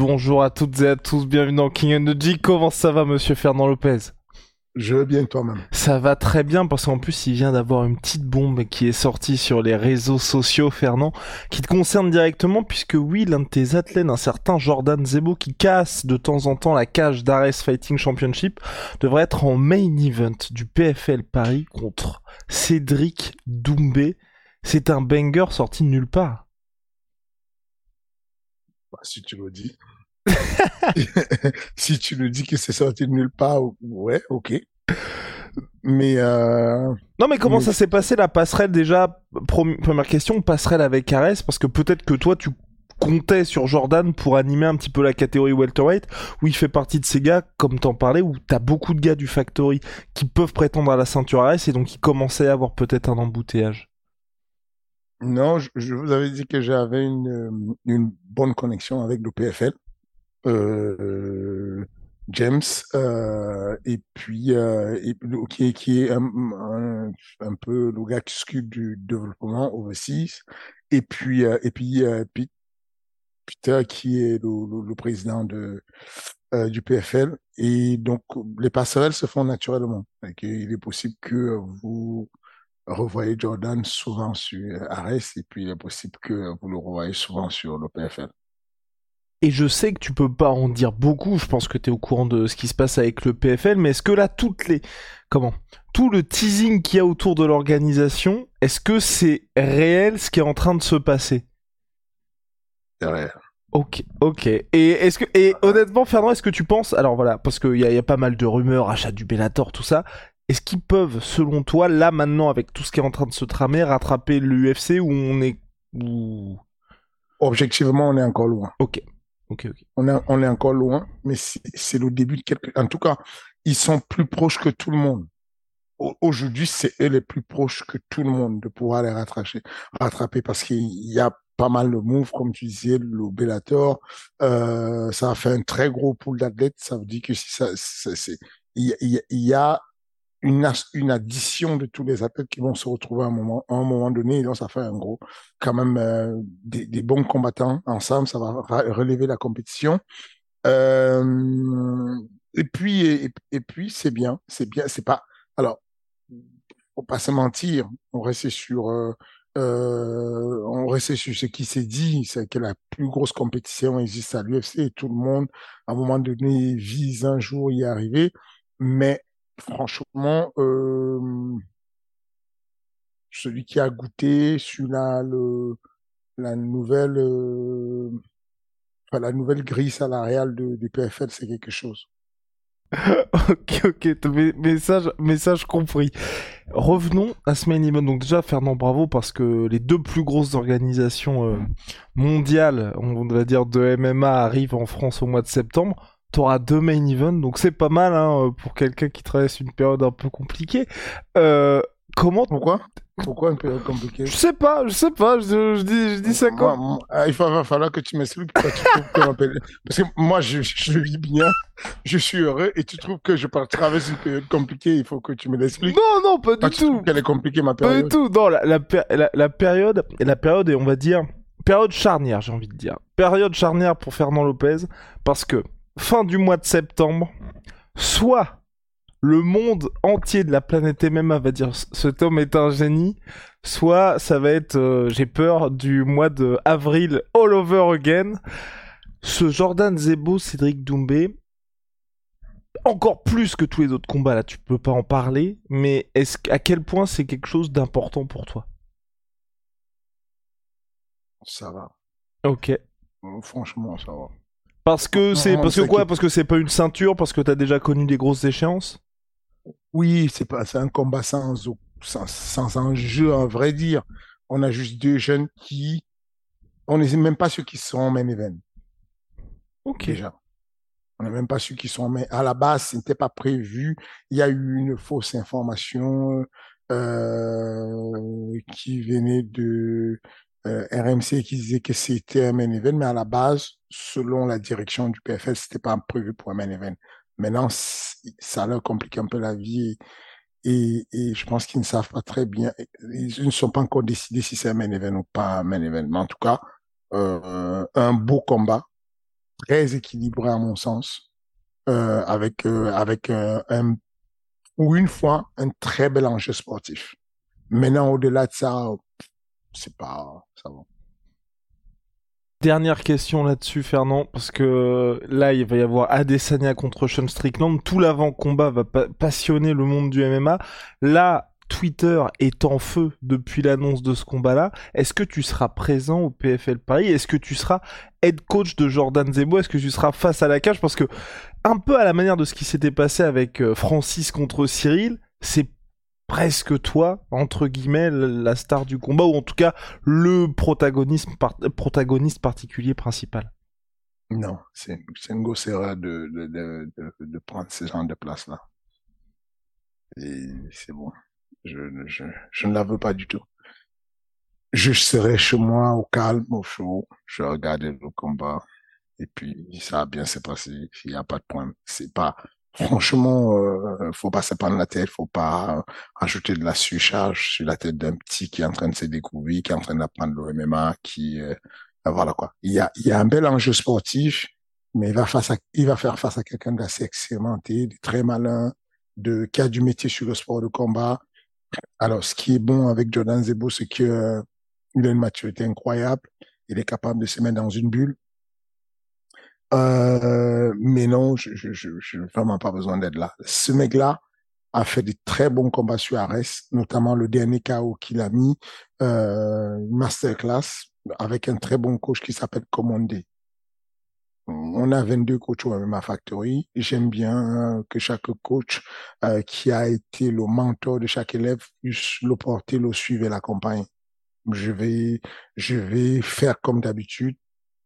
Bonjour à toutes et à tous, bienvenue dans King Energy. Comment ça va, monsieur Fernand Lopez? Je vais bien toi-même. Ça va très bien parce qu'en plus, il vient d'avoir une petite bombe qui est sortie sur les réseaux sociaux, Fernand, qui te concerne directement puisque oui, l'un de tes athlètes, un certain Jordan Zebo, qui casse de temps en temps la cage d'Ares Fighting Championship, devrait être en main event du PFL Paris contre Cédric Doumbé. C'est un banger sorti de nulle part. Bah, si tu le dis. si tu le dis que c'est sorti de nulle part, ouais, ok. Mais euh... non, mais comment ça s'est passé la passerelle? Déjà Première question, passerelle avec Ares, parce que peut-être que toi tu comptais sur Jordan pour animer un petit peu la catégorie welterweight, où il fait partie de ces gars, comme t'en parlais, où t'as beaucoup de gars du Factory qui peuvent prétendre à la ceinture Ares et donc il commençait à avoir peut-être un embouteillage. Non, je, vous avais dit que j'avais une, euh, une bonne connexion avec le PFL. Euh, James, euh, et puis euh, qui, est un, peu le gars qui s'occupe du développement overseas, et puis et puis Peter qui est le, président de du PFL, et donc les passerelles se font naturellement. Il est possible que vous revoyez Jordan souvent sur Ares et puis il est possible que vous le revoyez souvent sur le PFL. Et je sais que tu peux pas en dire beaucoup, je pense que tu es au courant de ce qui se passe avec le PFL, mais est-ce que là, toutes les. Comment Tout le teasing qu'il y a autour de l'organisation, est-ce que c'est réel ce qui est en train de se passer? C'est réel. Ok, ok. Et est-ce que et honnêtement, Fernand, est-ce que tu penses alors voilà, parce qu'il y, y, a pas mal de rumeurs, achat du Bellator, tout ça. Est-ce qu'ils peuvent, selon toi, là maintenant, avec tout ce qui est en train de se tramer, rattraper l'UFC où on est où... Objectivement, on est encore loin. Ok. Ok, ok. On est, on est encore loin, mais c'est le début de quelque. En tout cas, ils sont plus proches que tout le monde. Aujourd'hui, c'est eux les plus proches que tout le monde de pouvoir les rattraper, rattraper parce qu'il y a pas mal de moves, comme tu disais, le Bellator. Euh, ça a fait un très gros pool d'athlètes. Ça veut dire que si ça, il y, y a une, une addition de tous les athlètes qui vont se retrouver à un moment, à un moment donné. Et donc, ça fait un gros, quand même, euh, des, des, bons combattants ensemble. Ça va relever la compétition. Euh, et puis, et, puis, c'est bien, c'est bien, c'est pas. Alors, faut pas se mentir. On restait sur, euh, euh, on restait sur ce qui s'est dit, c'est que la plus grosse compétition existe à l'UFC tout le monde, à un moment donné, vise un jour y arriver. Mais franchement, celui qui a goûté sur la, la nouvelle, enfin, la nouvelle grille salariale du PFL, c'est quelque chose. ok, ok, message, message compris. Revenons à ce main event. Donc déjà, Fernand, bravo, parce que les deux plus grosses organisations mondiales, on va dire de MMA, arrivent en France au mois de septembre t'auras deux main events, donc c'est pas mal hein, pour quelqu'un qui traverse une période un peu compliquée. Euh, comment Pourquoi? Pourquoi une période compliquée? Je sais pas, je sais pas, je, je dis, je dis ça comme... Moi, il va falloir que tu m'expliques pourquoi tu trouves que Parce que moi, je, je vis bien, je suis heureux, et tu trouves que je traverse une période compliquée, il faut que tu me l'expliques. Non, non, pas du ah, tout. qu'elle est compliquée, ma période Pas du tout, non, la, la, la, la période, la période est, on va dire, période charnière, j'ai envie de dire. Période charnière pour Fernand Lopez, parce que fin du mois de septembre, soit le monde entier de la planète MMA va dire cet homme est un génie, soit ça va être, euh, j'ai peur, du mois de avril all over again. Ce Jordan Zebo, Cédric Doumbé, encore plus que tous les autres combats, là tu peux pas en parler, mais est-ce à quel point c'est quelque chose d'important pour toi? Ça va. Ok. Franchement, ça va. Parce que c'est parce que quoi Parce que c'est pas une ceinture Parce que t'as déjà connu des grosses échéances Oui, c'est pas c'est un combat sans, sans sans enjeu à vrai dire. On a juste deux jeunes qui on n'est même pas ceux qui sont en main event. Ok. Déjà. On n'est même pas ceux qui sont mais à la base ce n'était pas prévu. Il y a eu une fausse information euh, qui venait de euh, RMC qui disait que c'était un main event, mais à la base, selon la direction du PFL, c'était pas prévu pour un main event. Maintenant, ça leur complique un peu la vie et, et je pense qu'ils ne savent pas très bien. Ils ne sont pas encore décidés si c'est un main event ou pas un main event. Mais en tout cas, euh, un beau combat très équilibré à mon sens, euh, avec euh, avec euh, un ou une fois un très bel enjeu sportif. Maintenant, au-delà de ça, c'est pas ça va. Dernière question là-dessus, Fernand, parce que là, il va y avoir Adesanya contre Sean Strickland. Tout l'avant-combat va passionner le monde du MMA. Là, Twitter est en feu depuis l'annonce de ce combat-là. Est-ce que tu seras présent au PFL Paris? Est-ce que tu seras head coach de Jordan Zebo Est-ce que tu seras face à la cage? Parce que, un peu à la manière de ce qui s'était passé avec euh, Francis contre Cyril, c'est presque toi, entre guillemets, la star du combat, ou en tout cas le protagoniste, protagoniste particulier principal. Non, c'est erreur de, de, prendre ce genre de place-là. Et c'est bon. Je, ne la veux pas du tout. Je serai chez moi au calme, au chaud. Je regarder le combat. Et puis, ça va bien se passer. Il n'y a pas de problème. C'est pas, franchement, euh, faut pas se prendre la tête. Faut pas ajouter de la surcharge sur la tête d'un petit qui est en train de se découvrir, qui est en train d'apprendre le MMA, qui, euh, voilà quoi. Il y a, il y a un bel enjeu sportif, mais il va faire face à quelqu'un d'assez expérimenté, de très malin, de, qui a du métier sur le sport de combat, alors, ce qui est bon avec Jordan Zebo, c'est que euh, a une maturité incroyable. Il est capable de se mettre dans une bulle. Euh, mais non, je, je, vraiment pas besoin d'être là. Ce mec-là a fait des très bons combats sur Ares, notamment le dernier KO qu'il a mis, euh, masterclass, avec un très bon coach qui s'appelle Commandé on a 22 coachs au MMA Factory. J'aime bien que chaque coach euh, qui a été le mentor de chaque élève puisse le porter, le suivre et l'accompagner. Je vais, je vais faire comme d'habitude,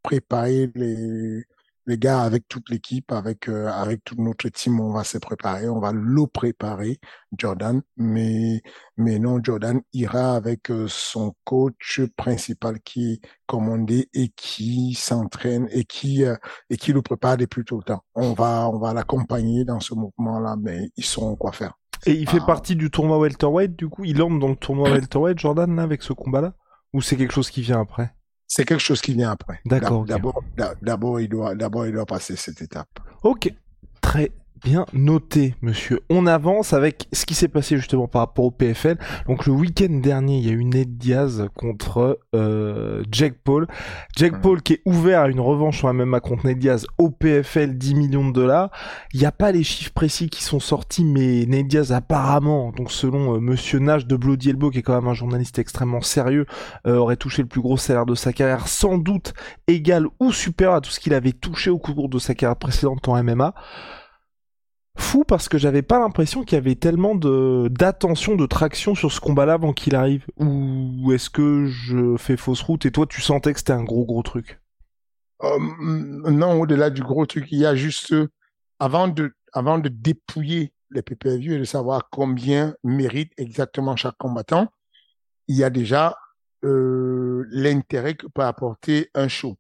préparer les, les gars, avec toute l'équipe, avec euh, avec toute notre team, on va se préparer, on va le préparer, Jordan. Mais mais non, Jordan ira avec euh, son coach principal qui est commandé et qui s'entraîne et qui euh, et qui le prépare depuis tout le temps. On va on va l'accompagner dans ce mouvement-là, mais ils sauront quoi faire. Et il fait ah. partie du tournoi welterweight, du coup, il entre dans le tournoi welterweight, Jordan, là, avec ce combat-là, ou c'est quelque chose qui vient après? C'est quelque chose qui vient après. D'accord. D'abord, d'abord, il doit, d'abord, il doit passer cette étape. Ok. Très bien noté, monsieur. On avance avec ce qui s'est passé justement par rapport au PFL. Donc le week-end dernier, il y a eu Ned Diaz contre euh, Jack Paul. Jack Paul qui est ouvert à une revanche sur la MMA contre Ned Diaz au PFL 10 millions de dollars. Il n'y a pas les chiffres précis qui sont sortis, mais Ned Diaz apparemment, donc selon euh, monsieur Nash de Bloody Elbow, qui est quand même un journaliste extrêmement sérieux, euh, aurait touché le plus gros salaire de sa carrière, sans doute égal ou supérieur à tout ce qu'il avait touché au cours de sa carrière précédente en MMA fou parce que j'avais pas l'impression qu'il y avait tellement d'attention, de traction sur ce combat-là avant qu'il arrive. Ou est-ce que je fais fausse route et toi tu sentais que c'était un gros gros truc? Euh, Non, au-delà du gros truc, il y a juste avant de dépouiller les PPV et de savoir combien mérite exactement chaque combattant, il y a déjà euh, l'intérêt que peut apporter un show.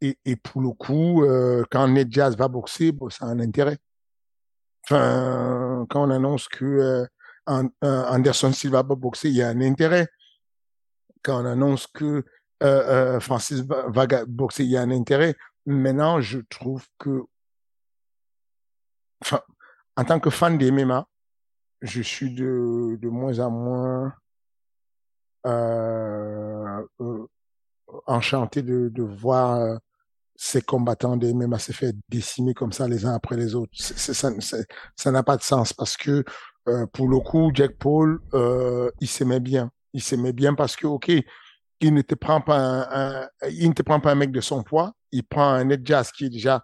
Et, et pour le coup, euh, quand Ned Jazz va boxer, bon, ça a un intérêt. Enfin, quand on annonce que euh, Anderson Silva va boxer, il y a un intérêt. Quand on annonce que euh, euh, Francis va boxer, il y a un intérêt. Maintenant, je trouve que, enfin, en tant que fan des MMA, je suis de, de moins en moins euh, enchanté de, de voir ces combattants des MMA se fait décimer comme ça les uns après les autres. ça n'a pas de sens parce que euh, pour le coup, Jack Paul, euh, il s'aimait bien. Il s'aimait bien parce que, ok, il ne te prend pas un, il ne te prend pas un mec de son poids. Il prend un Ned Jazz qui est déjà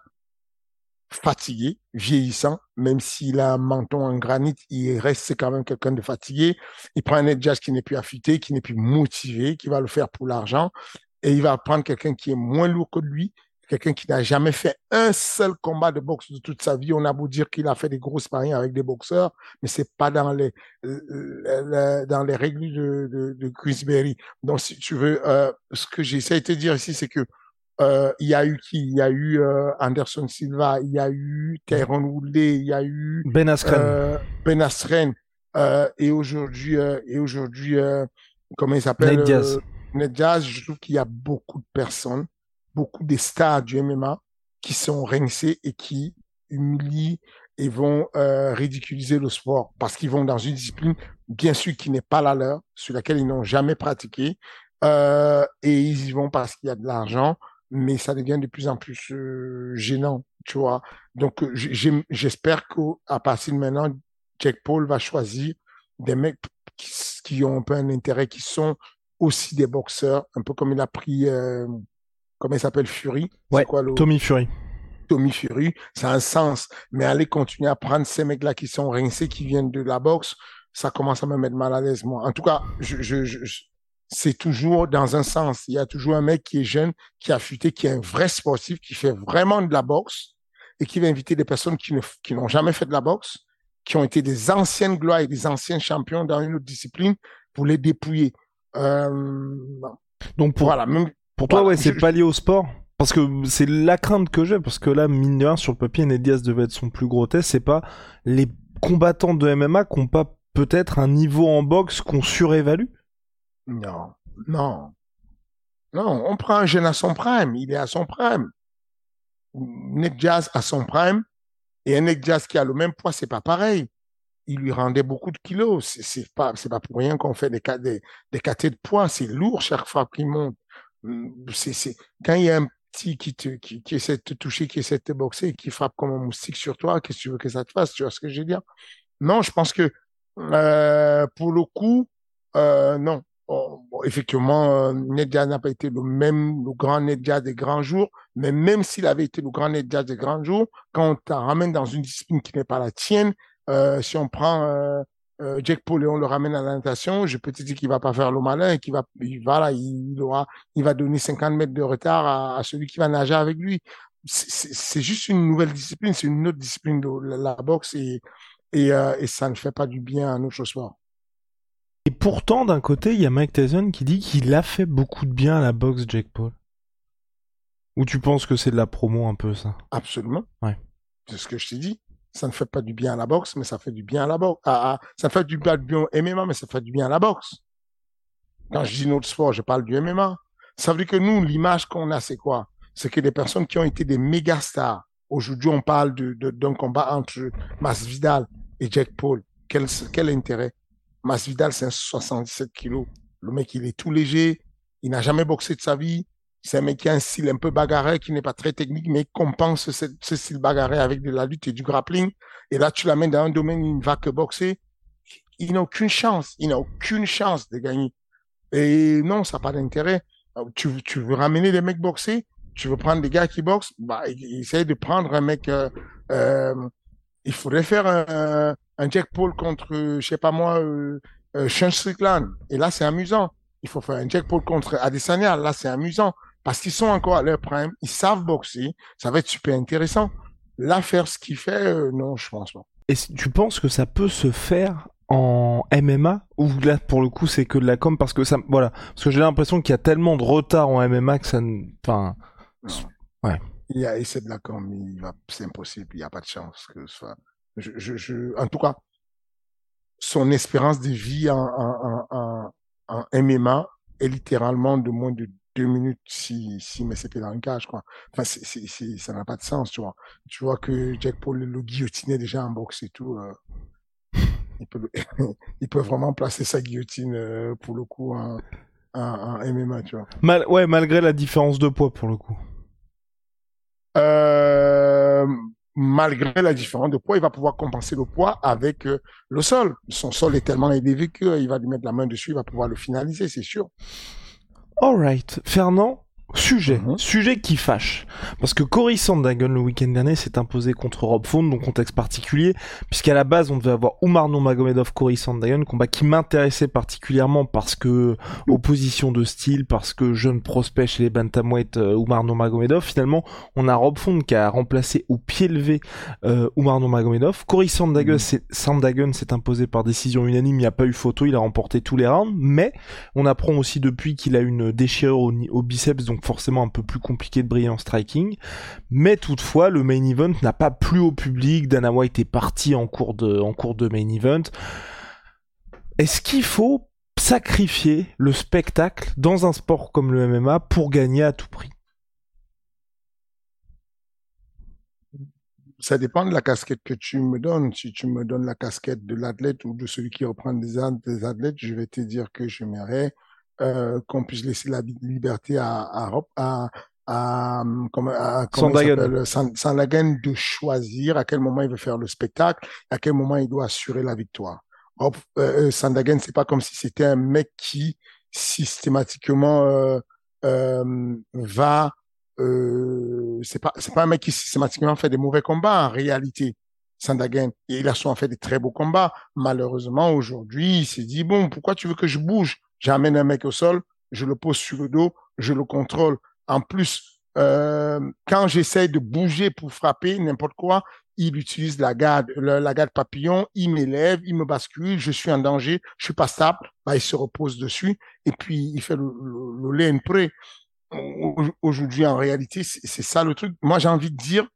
fatigué, vieillissant, même s'il a un menton en granit, il reste quand même quelqu'un de fatigué. Il prend un Ned Jazz qui n'est plus affûté, qui n'est plus motivé, qui va le faire pour l'argent. Et il va prendre quelqu'un qui est moins lourd que lui, quelqu'un qui n'a jamais fait un seul combat de boxe de toute sa vie. On a beau dire qu'il a fait des gros sparring avec des boxeurs, mais c'est pas dans les, euh, dans les règles de, de, de Chris Berry. Donc, si tu veux, euh, ce que j'essaie de te dire ici, c'est que euh, il y a eu qui? Il y a eu euh, Anderson Silva, il y a eu Tyrone Woodley, il y a eu Ben Askren. Euh, ben Askren et aujourd'hui, et aujourd'hui, comment il s'appelle Ned Diaz. Ned Diaz. Je trouve qu'il y a beaucoup de personnes beaucoup des stars du MMA qui sont rincés et qui humilient et vont euh, ridiculiser le sport parce qu'ils vont dans une discipline, bien sûr, qui n'est pas la leur, sur laquelle ils n'ont jamais pratiqué, euh, et ils y vont parce qu'il y a de l'argent, mais ça devient de plus en plus euh, gênant, tu vois. Donc, euh, j'espère qu'à partir de maintenant, Jack Paul va choisir des mecs qui, qui, ont un peu un intérêt, qui sont aussi des boxeurs, un peu comme il a pris, euh, comment il s'appelle, Fury? Ouais, quoi. Tommy Fury. Tommy Fury, ça a un sens. Mais aller continuer à prendre ces mecs-là qui sont rincés, qui viennent de la boxe, ça commence à me mettre mal à l'aise, moi. En tout cas, je, je, je, c'est toujours dans un sens. Il y a toujours un mec qui est jeune, qui a futé, qui est un vrai sportif, qui fait vraiment de la boxe et qui va inviter des personnes qui, ne, qui n'ont jamais fait de la boxe, qui ont été des anciennes gloires et des anciens champions dans une autre discipline pour les dépouiller. Euh... Donc pour, voilà, même, pour toi, ouais, c'est pas lié au sport parce que c'est la crainte que j'ai, parce que là, mine de rien, sur le papier, Ned Diaz devait être son plus gros test, c'est pas les combattants de MMA qui ont pas peut-être un niveau en boxe qu'on surévalue Non, non. Non, on prend un jeune à son prime, il est à son prime. Ned Diaz à son prime, et un Ned Diaz qui a le même poids, c'est pas pareil. Il lui rendait beaucoup de kilos. C'est pas, c'est pas pour rien qu'on fait des, des, des de poids. C'est lourd chaque fois qu'il monte. C'est, quand il y a un qui, te, qui, qui, essaie de te toucher, qui essaie de te boxer, qui frappe comme un moustique sur toi, qu'est-ce que tu veux que ça te fasse? Tu vois ce que je veux dire? Non, je pense que euh, pour le coup, euh, non. effectivement, euh, n'a pas été le même, le grand Nedja des grands jours, mais même s'il avait été le grand Nedja des grands jours, quand on te ramène dans une discipline qui n'est pas la tienne, euh, si on prend euh, Jack Paul et on le ramène à la natation, je peux te dire qu'il va pas faire le malin et qu'il va, il, voilà, il, aura, il va donner 50 mètres de retard à, celui qui va nager avec lui. C'est juste une nouvelle discipline, c'est une autre discipline de la, boxe et, et, euh, et, ça ne fait pas du bien à notre sport. Et pourtant, d'un côté, il y a Mike Tyson qui dit qu'il a fait beaucoup de bien à la boxe, Jack Paul. Ou tu penses que c'est de la promo un peu ça? Absolument. Ouais. C'est ce que je t'ai dit ça ne fait pas du bien à la boxe, mais ça fait du bien à la boxe. ça fait du bien au MMA, mais ça fait du bien à la boxe. Quand je dis notre sport, je parle du MMA. Ça veut dire que nous, l'image qu'on a, c'est quoi? C'est que des personnes qui ont été des méga stars. Aujourd'hui, on parle d'un combat entre Masvidal et Jack Paul. Quel, quel intérêt? Masvidal, c'est un 77 kilos. Le mec, il est tout léger. Il n'a jamais boxé de sa vie. C'est un mec qui a un style un peu bagarré, qui n'est pas très technique, mais compense ce, style bagarré avec de la lutte et du grappling. Et là, tu l'amènes dans un domaine, il ne va que boxer. Il n'a aucune chance. Il n'a aucune chance de gagner. Et non, ça n'a pas d'intérêt. Tu, veux ramener des mecs boxer, tu veux prendre des gars qui boxent, bah, essaye de prendre un mec, euh, euh, il faudrait faire un, un Jack Paul contre, je sais pas moi, euh, euh Strickland. Et là, c'est amusant. Il faut faire un Jack Paul contre Adesanya. Là, c'est amusant parce qu'ils sont encore à leur prime, ils savent boxer, ça va être super intéressant. Là, faire ce qu'il fait, euh, non, je pense pas. Et tu penses que ça peut se faire en MMA ou là pour le coup c'est que de la com parce que ça voilà. Parce que j'ai l'impression qu'il y a tellement de retard en MMA que ça enfin ouais. Il y a c'est de la com il va c'est impossible il n'y a pas de chance que ce soit. Je, je, je, en tout cas son espérance de vie en, en, en, en MMA est littéralement de moins de deux minutes si, si ses pieds dans le cage, quoi. Enfin, c'est, c'est, ça n'a pas de sens, tu vois. Tu vois que Jack Paul le guillotinait déjà en boxe et tout. Euh, il, peut, il peut vraiment placer sa guillotine euh, pour le coup en, en, MMA, tu vois. Mal, ouais, malgré la différence de poids pour le coup. Euh, malgré la différence de poids, il va pouvoir compenser le poids avec euh, le sol. Son sol est tellement élevé qu'il va lui mettre la main dessus, il va pouvoir le finaliser, c'est sûr. Alright, Fernand, Sujet, mhm. sujet qui fâche. Parce que Cory Sandhagen le week-end dernier s'est imposé contre Rob Font, donc contexte particulier, puisqu'à la base on devait avoir Oumar Magomedov, Cory Sandhagen, combat qui m'intéressait particulièrement parce que opposition de style, parce que jeune prospect chez les bantamweight euh, Oumar Magomedov. Finalement, on a Rob Font qui a remplacé au pied levé euh, Magomedov. Cory Sandhagen mhm. s'est imposé par décision unanime, il n'y a pas eu photo, il a remporté tous les rounds, mais on apprend aussi depuis qu'il a une déchirure au, au biceps, donc forcément un peu plus compliqué de briller en striking. Mais toutefois, le main event n'a pas plu au public. Dana White est parti en cours de, en cours de main event. Est-ce qu'il faut sacrifier le spectacle dans un sport comme le MMA pour gagner à tout prix? Ça dépend de la casquette que tu me donnes. Si tu me donnes la casquette de l'athlète ou de celui qui reprend des, athlètes, je vais te dire que j'aimerais euh, qu'on puisse laisser la liberté à, à, à, à, comment, à Sandagen de choisir à quel moment il veut faire le spectacle, à quel moment il doit assurer la victoire. Hop, euh, euh Sandagen, c'est pas comme si c'était un mec qui systématiquement euh, euh, va euh, c'est pas c'est pas un mec qui systématiquement fait des mauvais combats en réalité. Sandagen, il a souvent fait des très beaux combats. Malheureusement, aujourd'hui, il s'est dit bon, pourquoi tu veux que je bouge? J'amène un mec au sol, je le pose sur le dos, je le contrôle. En plus, euh, quand j'essaie de bouger pour frapper n'importe quoi, il utilise la garde, la garde papillon, il m'élève, il me bascule, je suis en danger, je suis pas stable, bah, il se repose dessus et puis il fait le, le, le lane près aujourd'hui, en réalité, c'est ça le truc. Moi, j'ai envie de dire,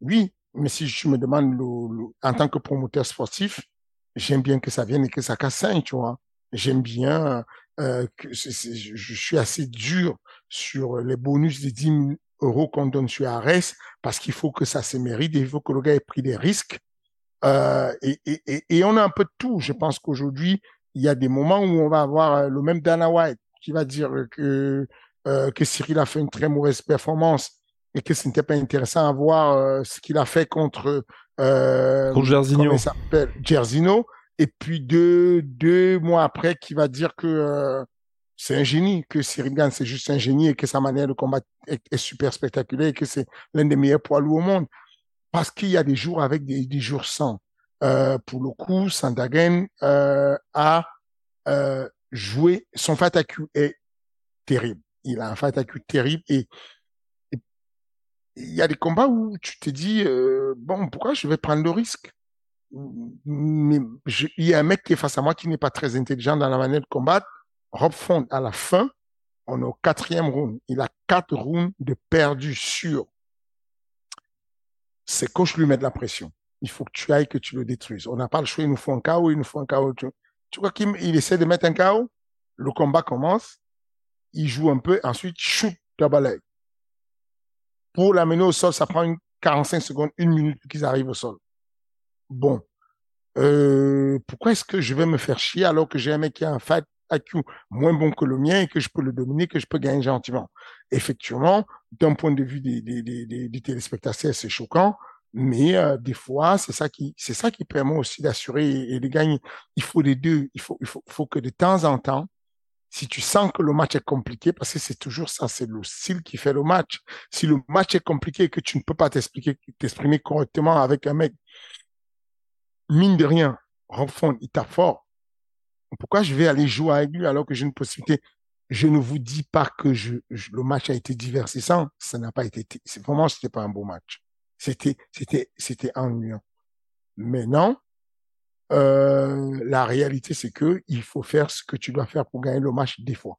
oui, mais si je me demande en tant que promoteur sportif, j'aime bien que ça vienne et que ça casse tu vois. J'aime bien euh, que je suis assez dur sur les bonus de 10 000 euros qu'on donne sur Ares parce qu'il faut que ça se mérite, il faut que le gars ait pris des risques. Euh, et, et, et, on a un peu de tout. Je pense qu'aujourd'hui, il y a des moments où on va avoir euh, le même Dana White qui va dire que euh, que Cyril a fait une très mauvaise performance et que ce n'était pas intéressant à voir euh, ce qu'il a fait contre euh, contre Gersino. Et puis deux deux mois après, qui va dire que euh, c'est un génie, que Cyril Gann c'est juste un génie et que sa manière de combattre est, super spectaculaire et que c'est l'un des meilleurs poids lourds au monde. Parce qu'il y a des jours avec des, des jours sans. Euh, pour le coup, Sandagen euh, a joué son fataku est terrible il a un fight terrible et, il y a des combats où tu te dis euh, bon pourquoi je vais prendre le risque? Il y a un mec qui est face à moi qui n'est pas très intelligent dans la manière de combattre. Rob Font à la fin on est au quatrième round. Il a quatre rounds de perdu sur. Ses coachs lui mettent la pression. Il faut que tu ailles que tu le détruises. On n'a pas le choix. Il nous faut un chaos il nous faut un chaos tu, vois qu'il essaie de mettre un chaos le combat commence. Il joue un peu, ensuite shoot double leg. Pour l'amener au sol, ça prend une 45 secondes, une minute qu'ils arrivent au sol. Bon. Euh, pourquoi est-ce que je vais me faire chier alors que j'ai un mec qui a un fight IQ moins bon que le mien et que je peux le dominer, que je peux gagner gentiment? Effectivement, d'un point de vue des, téléspectateurs, c'est choquant. Mais euh, des fois, c'est ça qui, c'est ça permet aussi d'assurer et, de gagner. Il faut les deux. Il faut, il faut, faut que de temps en temps, si tu sens que le match est compliqué, parce que c'est toujours ça, c'est le style qui fait le match. Si le match est compliqué et que tu ne peux pas t'expliquer, t'exprimer correctement avec un mec, mine de rien, Robfond, il t'a fort. Pourquoi je vais aller jouer avec lui alors que j'ai une possibilité? Je ne vous dis pas que le match a été divertissant. Ça n'a pas été, vraiment, c'était pas un beau match. C'était, c'était, c'était ennuyant. Mais non, euh, la réalité, c'est que il faut faire ce que tu dois faire pour gagner le match des fois.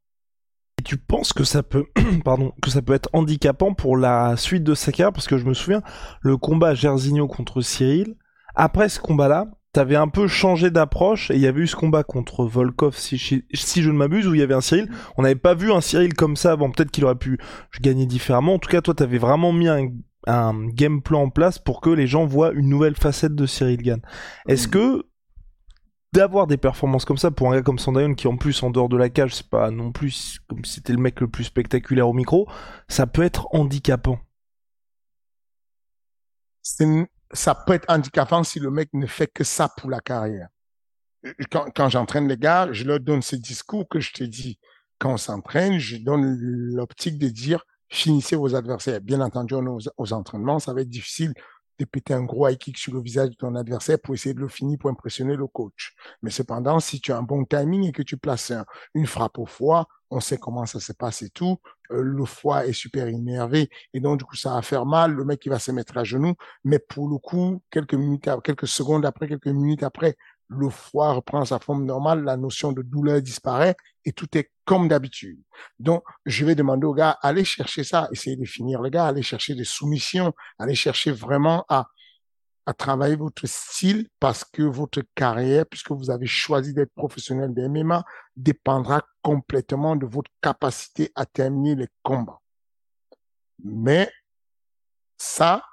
Et tu penses que ça peut, pardon, que ça peut être handicapant pour la suite de sa carrière Parce que je me souviens, le combat Gersigno contre Cyril, après ce combat-là, t'avais un peu changé d'approche et il y avait eu ce combat contre Volkov, si, si je ne m'abuse, où il y avait un Cyril. On n'avait pas vu un Cyril comme ça avant. Peut-être qu'il aurait pu gagner différemment. En tout cas, toi, t'avais vraiment mis un, un game plan en place pour que les gens voient une nouvelle facette de Cyril Gann. Est-ce que d'avoir des performances comme ça pour un gars comme Sandayon qui en plus en dehors de la cage c'est pas non plus comme si c'était le mec le plus spectaculaire au micro ça peut être handicapant? Ça peut être handicapant si le mec ne fait que ça pour la carrière. Quand, j'entraîne les gars je leur donne ce discours que je te dis quand on s'entraîne je donne l'optique de dire finissez vos adversaires. Bien entendu aux entraînements ça va être difficile de péter un gros high kick sur le visage de ton adversaire pour essayer de le finir pour impressionner le coach. Mais cependant, si tu as un bon timing et que tu places une frappe au foie, on sait comment ça se passe et tout. Euh, le foie est super énervé et donc du coup ça va faire mal. Le mec il va se mettre à genoux, mais pour le coup, quelques minutes, quelques secondes après, quelques minutes après, le foie reprend sa forme normale, la notion de douleur disparaît et tout est comme d'habitude. Donc, je vais demander aux gars, allez chercher ça, essayez de finir les gars, allez chercher des soumissions, allez chercher vraiment à, à travailler votre style parce que votre carrière, puisque vous avez choisi d'être professionnel de MMA, dépendra complètement de votre capacité à terminer les combats. Mais ça,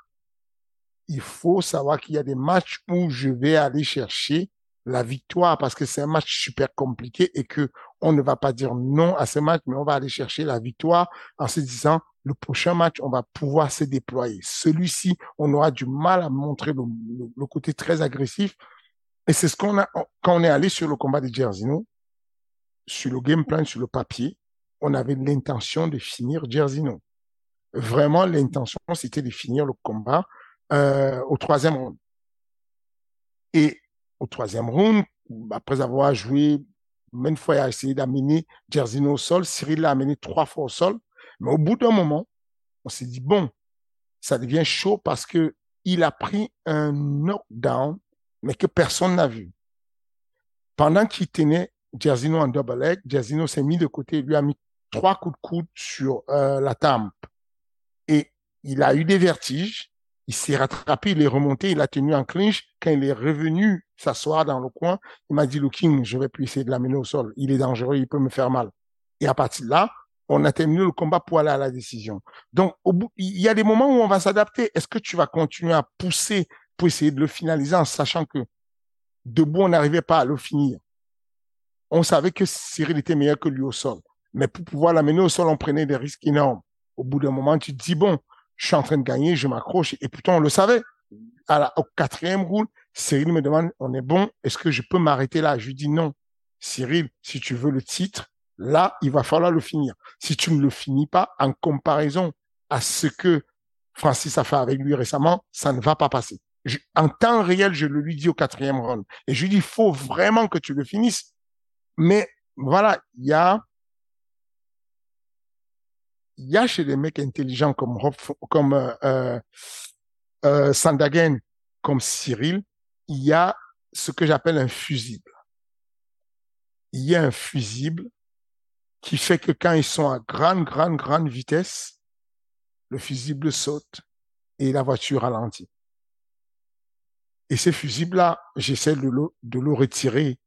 il faut savoir qu'il y a des matchs où je vais aller chercher la victoire parce que c'est un match super compliqué et que on ne va pas dire non à ce match, mais on va aller chercher la victoire en se disant le prochain match, on va pouvoir se déployer. Celui-ci, on aura du mal à montrer le, côté très agressif. Et c'est ce qu'on a, quand on est allé sur le combat de Jersino, sur le game plan, sur le papier, on avait l'intention de finir Jersino. Vraiment, l'intention, c'était de finir le combat euh, au troisième round. Et au troisième round, après avoir joué même fois, il a essayé d'amener Jersino au sol, Cyril l'a amené trois fois au sol. Mais au bout d'un moment, on s'est dit, bon, ça devient chaud parce que il a pris un knockdown, mais que personne n'a vu. Pendant qu'il tenait Jersino en double leg, Jersino s'est mis de côté lui a mis trois coups de coude sur euh, la tempe. Et il a eu des vertiges. Il s'est rattrapé, il est remonté, il a tenu en clinch. Quand il est revenu s'asseoir dans le coin, il m'a dit, Looking, je vais plus essayer de l'amener au sol. Il est dangereux, il peut me faire mal. Et à partir de là, on a terminé le combat pour aller à la décision. Donc, il y a des moments où on va s'adapter. Est-ce que tu vas continuer à pousser pour essayer de le finaliser en sachant que debout, on n'arrivait pas à le finir? On savait que Cyril était meilleur que lui au sol. Mais pour pouvoir l'amener au sol, on prenait des risques énormes. Au bout d'un moment, tu te dis, bon, je suis en train de gagner, je m'accroche. Et pourtant, on le savait. Au quatrième round, Cyril me demande, on est bon, est-ce que je peux m'arrêter là? Je lui dis non. Cyril, si tu veux le titre, là, il va falloir le finir. Si tu ne le finis pas, en comparaison à ce que Francis a fait avec lui récemment, ça ne va pas passer. en temps réel, je le lui dis au quatrième round. Et je lui dis, il faut vraiment que tu le finisses. Mais voilà, il y a, il y a chez les mecs intelligents comme comme euh, euh, euh, Sandagen, comme Cyril, il y a ce que j'appelle un fusible. Il y a un fusible qui fait que quand ils sont à grande, grande, grande vitesse, le fusible saute et la voiture ralentit. Et ce fusible-là, j'essaie de de le retirer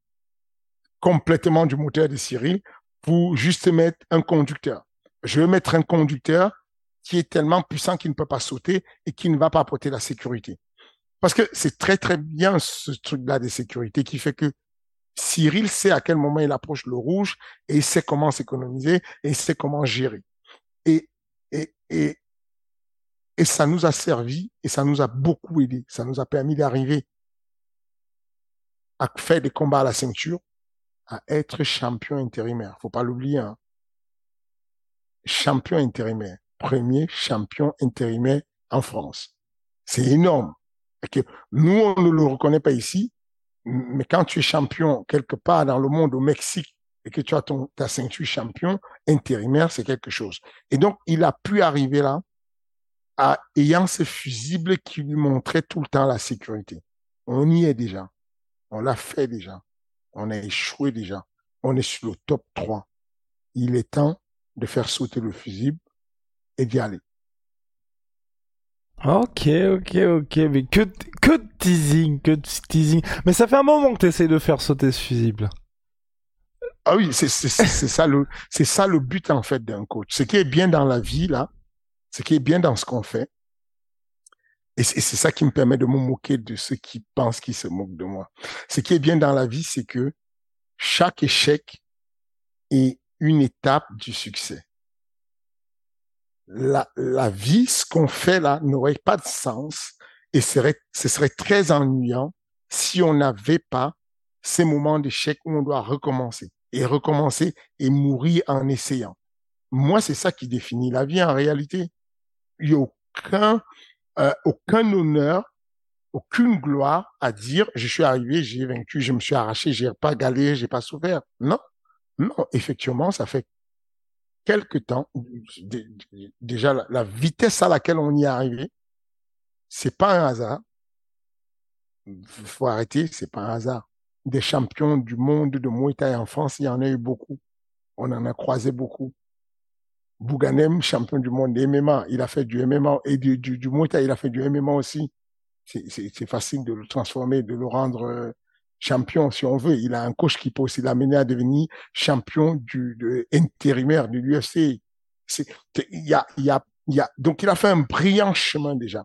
complètement du moteur de Cyril pour juste mettre un conducteur. Je vais mettre un conducteur qui est tellement puissant qu'il ne peut pas sauter et qui ne va pas apporter la sécurité. Parce que c'est très, très bien ce truc-là de sécurité qui fait que Cyril sait à quel moment il approche le rouge et il sait comment s'économiser et il sait comment gérer. Et, et, et, et ça nous a servi et ça nous a beaucoup aidé. Ça nous a permis d'arriver à faire des combats à la ceinture, à être champion intérimaire. Faut pas l'oublier. Hein. Champion intérimaire. Premier champion intérimaire en France. C'est énorme. Que nous, on ne le reconnaît pas ici, mais quand tu es champion quelque part dans le monde, au Mexique, et que tu as ton, ta ceinture champion intérimaire, c'est quelque chose. Et donc, il a pu arriver là, à, ayant ce fusible qui lui montrait tout le temps la sécurité. On y est déjà. On l'a fait déjà. On a échoué déjà. On est sur le top 3. Il est temps de faire sauter le fusible et d'y aller. Ok, ok, ok, mais que, que de teasing, que de teasing. Mais ça fait un moment que tu essaies de faire sauter ce fusible. Ah oui, c'est ça le c'est ça le but en fait d'un coach. Ce qui est bien dans la vie là, ce qui est bien dans ce qu'on fait, et c'est ça qui me permet de me moquer de ceux qui pensent qu'ils se moquent de moi. Ce qui est bien dans la vie, c'est que chaque échec est une étape du succès la, la vie, ce qu'on fait là, n'aurait pas de sens et serait, ce serait très ennuyant si on n'avait pas ces moments d'échec où on doit recommencer et recommencer et mourir en essayant. Moi, c'est ça qui définit la vie en réalité. Il n'y a aucun, euh, aucun honneur, aucune gloire à dire je suis arrivé, j'ai vaincu, je me suis arraché, j'ai pas galéré, j'ai pas souffert. Non, non, effectivement, ça fait quelque temps, déjà la, vitesse à laquelle on y est arrivé, c'est pas un hasard. Faut arrêter, c'est pas un hasard. Des champions du monde de Muay Thai en France, il y en a eu beaucoup. On en a croisé beaucoup. Bouganem, champion du monde de MMA, il a fait du MMA et du, du, du Muay Thai, il a fait du MMA aussi. C'est facile de le transformer, de le rendre euh, champion, si on veut. Il a un coach qui peut aussi l'amener à devenir champion du intérimaire de l'UFC. Il y a, y a, y a, donc il a fait un brillant chemin déjà.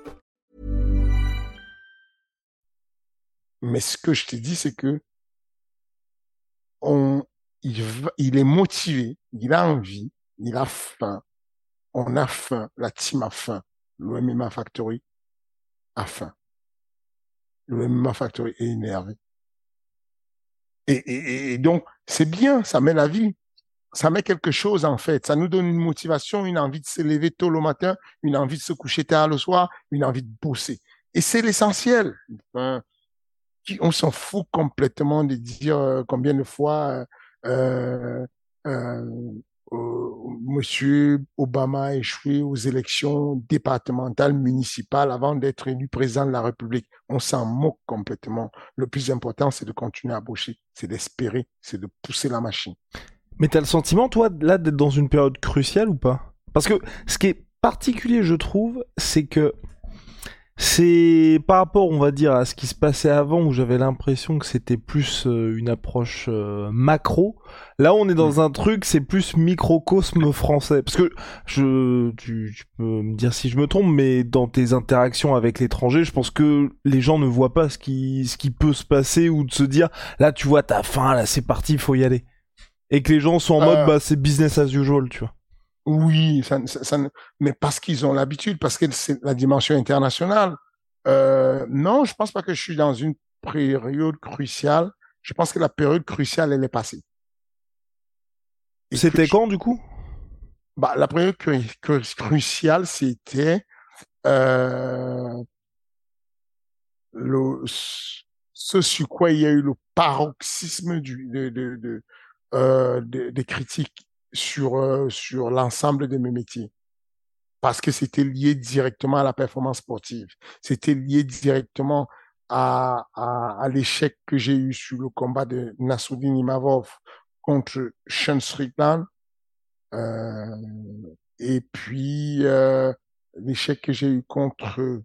Mais ce que je te dis, c'est que on, il, est motivé, il a envie, il a faim. On a faim, la team a faim. Le MMA Factory a faim. Le MMA Factory est énervé. Et, et- donc, c'est bien, ça met la vie. Ça met quelque chose, en fait. Ça nous donne une motivation, une envie de se lever tôt le matin, une envie de se coucher tard le soir, une envie de bosser. Et c'est l'essentiel. On s'en fout complètement de dire euh, combien de fois euh, euh, euh, Monsieur Obama a échoué aux élections départementales, municipales avant d'être élu président de la République. On s'en moque complètement. Le plus important, c'est de continuer à boucher, c'est d'espérer, c'est de pousser la machine. Mais t'as le sentiment, toi, là, d'être dans une période cruciale ou pas? Parce que ce qui est particulier, je trouve, c'est que c'est par rapport, on va dire, à ce qui se passait avant, où j'avais l'impression que c'était plus euh, une approche euh, macro. Là, on est dans un truc, c'est plus microcosme français. Parce que je, tu, tu peux me dire si je me trompe, mais dans tes interactions avec l'étranger, je pense que les gens ne voient pas ce qui, ce qui peut se passer ou de se dire, là, tu vois, t'as faim, là, c'est parti, il faut y aller. Et que les gens sont en mode, Euh. bah, c'est business as usual, tu vois. Oui, ça, ça- ça mais parce qu'ils ont l'habitude, parce que c'est la dimension internationale. Euh, non, je pense pas que je suis dans une période cruciale. Je pense que la période cruciale, elle est passée. C'était quand, du coup? Bah, la période cru- cru- cruciale, c'était euh, le, ce sur quoi il y a eu le paroxysme du, de, de, de, euh, de- des critiques sur, euh, sur l'ensemble de mes métiers. Parce que c'était lié directement à la performance sportive. C'était lié directement à, à, à l'échec que j'ai eu sur le combat de Nassoudine Imavov contre Sean Strickland. Euh, et puis euh, l'échec que j'ai eu contre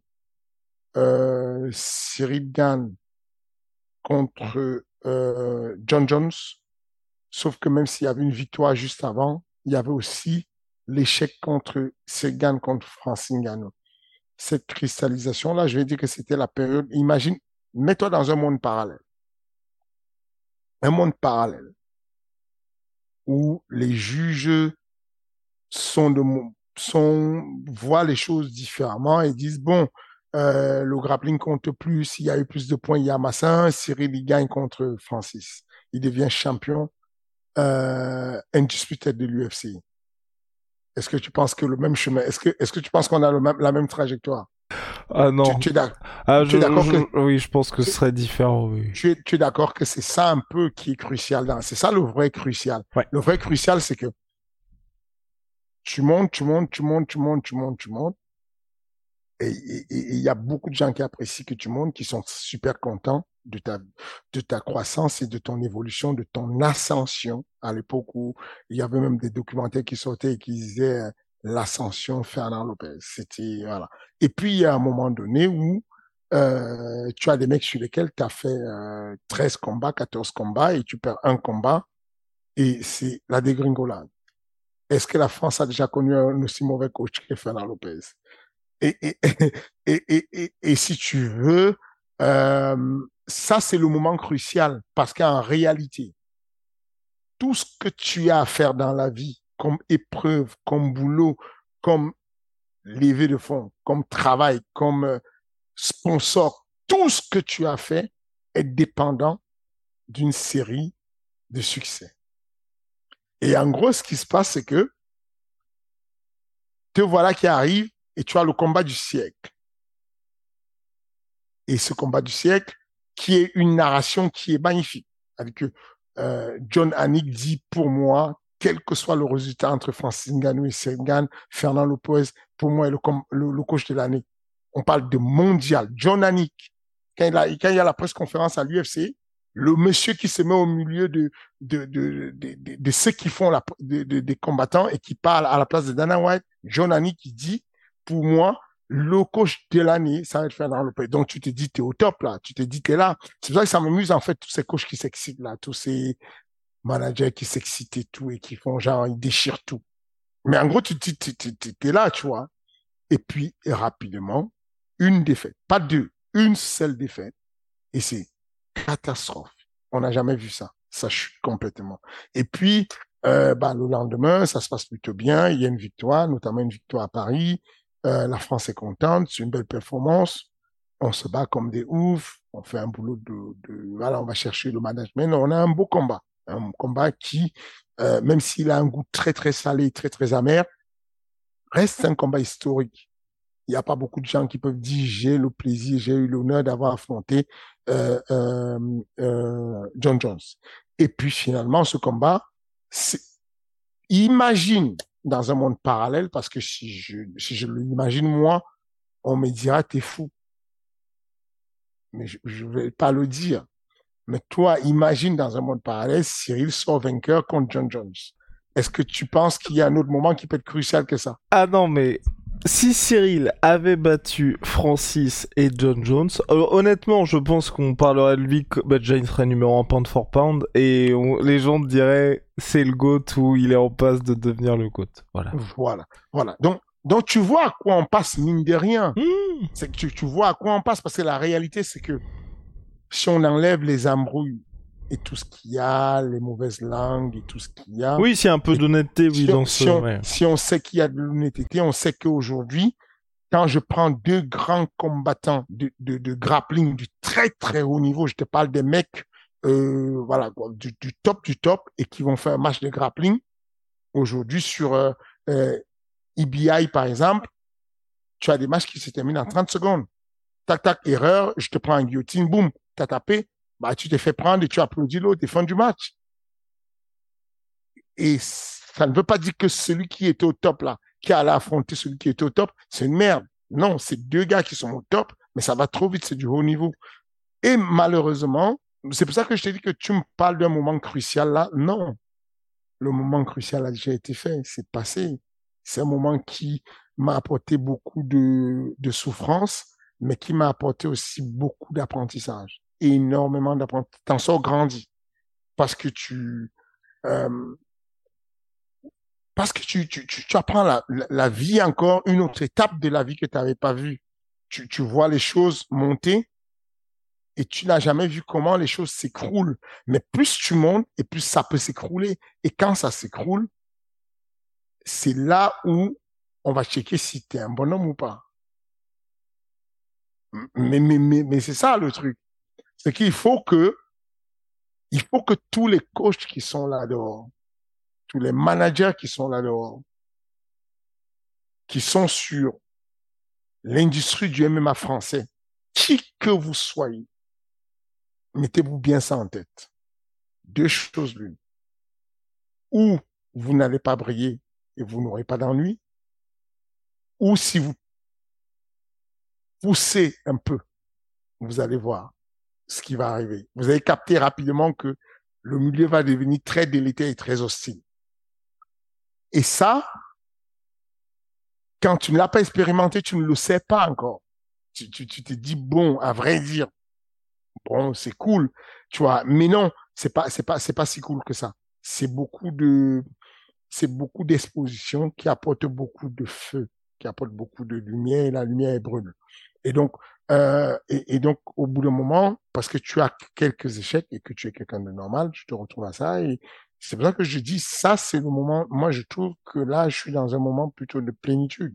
euh, Cyril Gann, contre euh, John Jones. Sauf que même s'il y avait une victoire juste avant, il y avait aussi l'échec contre Segan contre Francine Gano. Cette cristallisation-là, je vais dire que c'était la période. Imagine, mets-toi dans un monde parallèle. Un monde parallèle où les juges voient les choses différemment et disent, bon, euh, le grappling compte plus, il y a eu plus de points, il y a Massin, Cyril, il gagne contre Francis. Il devient champion euh, undisputed de l'UFC. Est-ce que tu penses que le même chemin, est-ce que, est-ce que tu penses qu'on a le même, la même trajectoire? Ah non. Tu, tu es Ah, d'accord je- que- Oui, je pense que ce serait différent, oui. tu es, tu es d'accord que c'est ça un peu qui est crucial dans, c'est ça le vrai crucial. Ouais. Le vrai crucial, c'est que tu montes, tu montes, tu montes, tu montes, tu montes, tu montes. Et il y a beaucoup de gens qui apprécient que tu montes, qui sont super contents de ta, de ta croissance et de ton évolution, de ton ascension. À l'époque où il y avait même des documentaires qui sortaient et qui disaient euh, l'ascension Fernand Lopez. C'était, voilà. Et puis, il y a un moment donné où euh, tu as des mecs sur lesquels tu as fait euh, 13 combats, 14 combats et tu perds un combat et c'est la dégringolade. Est-ce que la France a déjà connu un aussi mauvais coach que Fernand Lopez? Et, et, et, et, et, si tu veux, euh, ça c'est le moment crucial parce qu'en réalité, tout ce que tu as à faire dans la vie, comme épreuve, comme boulot, comme levée de fonds, comme travail, comme euh, sponsor, tout ce que tu as fait est dépendant d'une série de succès. Et en gros, ce qui se passe, c'est que te voilà qui arrive et tu as le combat du siècle. Et ce combat du siècle, qui est une narration qui est magnifique. Avec euh, John Hannick dit pour moi, quel que soit le résultat entre Francis Ngannou et Sergan, Fernand Lopez, pour moi est le, coach de l'année. On parle de mondial. John Anik, quand il, y a la presse conférence à l'UFC, le monsieur qui se met au milieu de, ceux qui font des combattants et qui parle à la place de Dana White, John Annie qui dit, pour moi, le coach de l'année, ça va être Fernand Lopez. Donc, tu te dis, t'es au top, là. Tu te dis, t'es là. C'est pour ça que ça m'amuse, en fait, tous ces coachs qui s'excitent, là. Tous ces managers qui s'excitent et tout, et qui font genre, ils déchirent tout. Mais en gros, tu t'es, t'es là, tu vois. Et puis, rapidement, une défaite. Pas deux. Une seule défaite. Et c'est catastrophe. On n'a jamais vu ça. Ça chute complètement. Et puis, euh, bah, le lendemain, ça se passe plutôt bien. Il y a une victoire, notamment une victoire à Paris. Euh, la France est contente. C'est une belle performance. On se bat comme des oufs. On fait un boulot de, voilà, on va chercher le management. On a un beau combat. Un combat qui, euh, même s'il a un goût très, très salé, très, très amer, reste un combat historique il n'y a pas beaucoup de gens qui peuvent dire j'ai le plaisir, j'ai eu l'honneur d'avoir affronté euh, John Jones. Et puis finalement, ce combat, imagine dans un monde parallèle, parce que si je, l'imagine moi, on me dira t'es fou. Mais je ne vais pas le dire. Mais toi, imagine dans un monde parallèle, Cyril sort vainqueur contre John Jones. Est-ce que tu penses qu'il y a un autre moment qui peut être crucial que ça? Ah non, mais si Cyril avait battu Francis et John Jones, euh, honnêtement, je pense qu'on parlerait de lui, bah, déjà il serait numéro 1 pound for pound, et les gens diraient c'est le GOAT ou il est en passe de devenir le GOAT. Voilà. Voilà. Voilà. Donc, donc tu vois à quoi on passe, mine de rien. Hmm. C'est que tu, tu vois à quoi on passe, parce que la réalité, c'est que si on enlève les embrouilles et tout ce qu'il y a, les mauvaises langues et tout ce qu'il y a. Oui, c'est un peu d'honnêteté, oui, dans si on, si on sait qu'il y a de l'honnêteté, on sait qu'aujourd'hui, quand je prends deux grands combattants de, de, de, grappling du très très haut niveau, je te parle des mecs, euh, voilà, du, du, top du top et qui vont faire un match de grappling aujourd'hui sur euh, euh, EBI par exemple, tu as des matchs qui se terminent en 30 secondes. Tac tac erreur, je te prends un guillotine, boum, t'as tapé, bah, tu t'es fait prendre et tu applaudis l'autre et fin du match. Et ça ne veut pas dire que celui qui est au top là, qui a à affronter celui qui est au top, c'est une merde. Non, c'est deux gars qui sont au top, mais ça va trop vite, c'est du haut niveau. Et malheureusement, c'est pour ça que je t'ai dit que tu me parles d'un moment crucial là. Non. Le moment crucial a déjà été fait, c'est passé. C'est un moment qui m'a apporté beaucoup de, de souffrance, mais qui m'a apporté aussi beaucoup d'apprentissage énormément d'apprentissage. T'en sors grandi. Parce que tu, euh, parce que tu, tu, tu, apprends la, la, vie encore, une autre étape de la vie que tu n'avais pas vue. Tu, tu vois les choses monter et tu n'as jamais vu comment les choses s'écroulent. Mais plus tu montes et plus ça peut s'écrouler. Et quand ça s'écroule, c'est là où on va checker si tu es un bonhomme ou pas. Mais, mais, mais, mais c'est ça le truc c'est qu'il faut que, il faut que tous les coachs qui sont là dehors, tous les managers qui sont là dehors, qui sont sur l'industrie du MMA français, qui que vous soyez, mettez-vous bien ça en tête. Deux choses l'une. Ou vous n'allez pas briller et vous n'aurez pas d'ennui, ou si vous poussez un peu, vous allez voir, ce qui va arriver. Vous allez capter rapidement que le milieu va devenir très délétère et très hostile. Et ça, quand tu ne l'as pas expérimenté, tu ne le sais pas encore. Tu, te dis, bon, à vrai dire, bon, c'est cool, tu vois, mais non, c'est pas, c'est pas, c'est pas si cool que ça. C'est beaucoup de, c'est beaucoup d'exposition qui apporte beaucoup de feu, qui apporte beaucoup de lumière et la lumière brûle. Et donc, euh, et, donc, au bout d'un moment, parce que tu as quelques échecs et que tu es quelqu'un de normal, tu te retrouves à ça. Et c'est pour ça que je dis, ça, c'est le moment. Moi, je trouve que là, je suis dans un moment plutôt de plénitude.